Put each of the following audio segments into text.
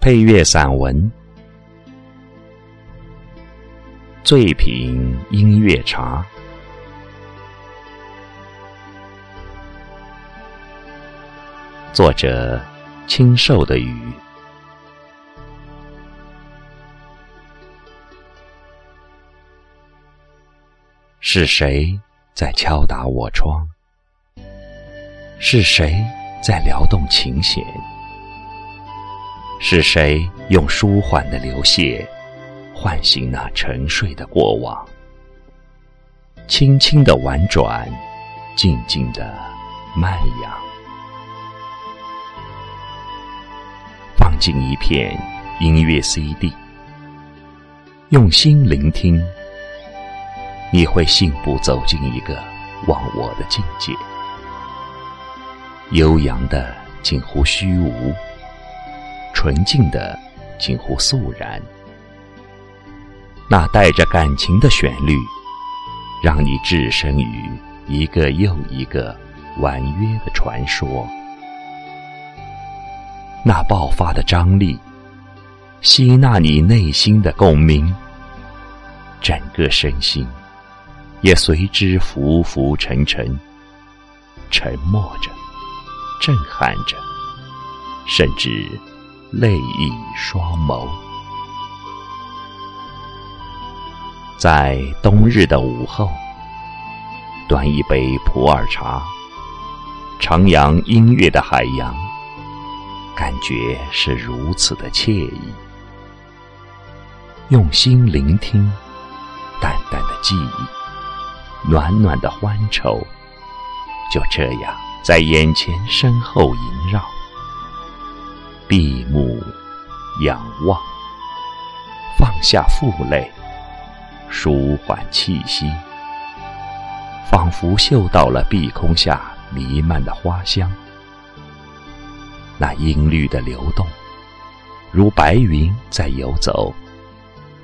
配乐散文《醉品音乐茶》，作者：清瘦的雨。是谁在敲打我窗？是谁在撩动琴弦？是谁用舒缓的流泻唤醒那沉睡的过往？轻轻的婉转，静静的慢扬，放进一片音乐 CD，用心聆听，你会信步走进一个忘我的境界，悠扬的近乎虚无。纯净的，近乎肃然。那带着感情的旋律，让你置身于一个又一个婉约的传说。那爆发的张力，吸纳你内心的共鸣，整个身心也随之浮浮沉沉，沉默着，震撼着，甚至。泪溢双眸，在冬日的午后，端一杯普洱茶，徜徉音乐的海洋，感觉是如此的惬意。用心聆听，淡淡的记忆，暖暖的欢愁，就这样在眼前身后萦。闭目仰望，放下负累，舒缓气息，仿佛嗅到了碧空下弥漫的花香。那音律的流动，如白云在游走，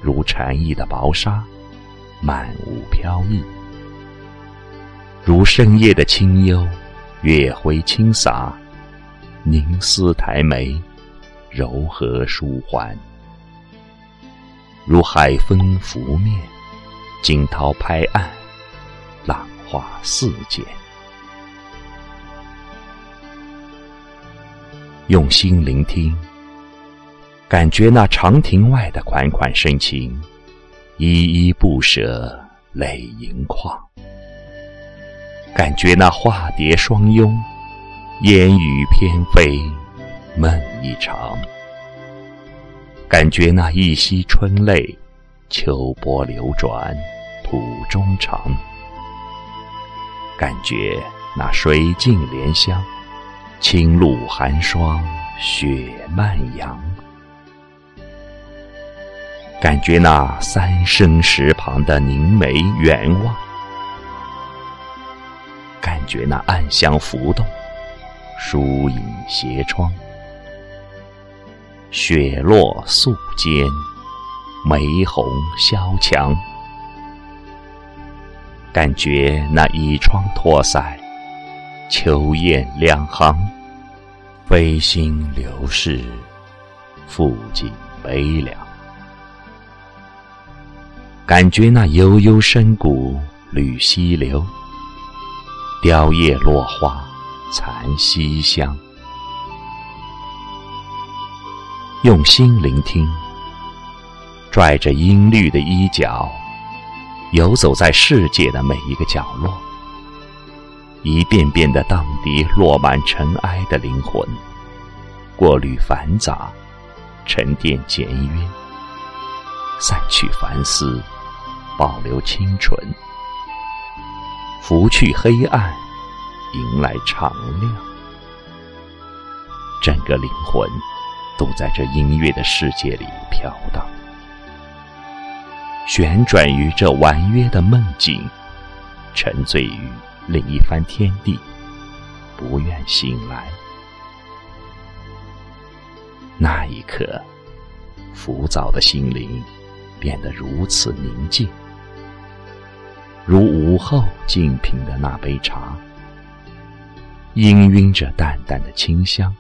如禅意的薄纱，漫舞飘逸，如深夜的清幽，月辉轻洒，凝思抬眉。柔和舒缓，如海风拂面，惊涛拍岸，浪花四溅。用心聆听，感觉那长亭外的款款深情，依依不舍，泪盈眶。感觉那化蝶双拥，烟雨翩飞。梦一场，感觉那一溪春泪，秋波流转，土中长。感觉那水尽莲香，青露寒霜，雪漫扬。感觉那三生石旁的凝眉远望，感觉那暗香浮动，疏影斜窗。雪落素笺，梅红萧墙。感觉那倚窗托腮，秋雁两行，飞星流逝，付尽悲凉。感觉那悠悠深谷绿溪流，凋叶落花残溪香。用心聆听，拽着音律的衣角，游走在世界的每一个角落，一遍遍的荡涤落满尘埃的灵魂，过滤繁杂，沉淀简约，散去凡思，保留清纯，拂去黑暗，迎来常亮，整个灵魂。都在这音乐的世界里飘荡，旋转于这婉约的梦境，沉醉于另一番天地，不愿醒来。那一刻，浮躁的心灵变得如此宁静，如午后静品的那杯茶，氤氲着淡淡的清香。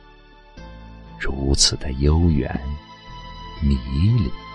如此的悠远迷离。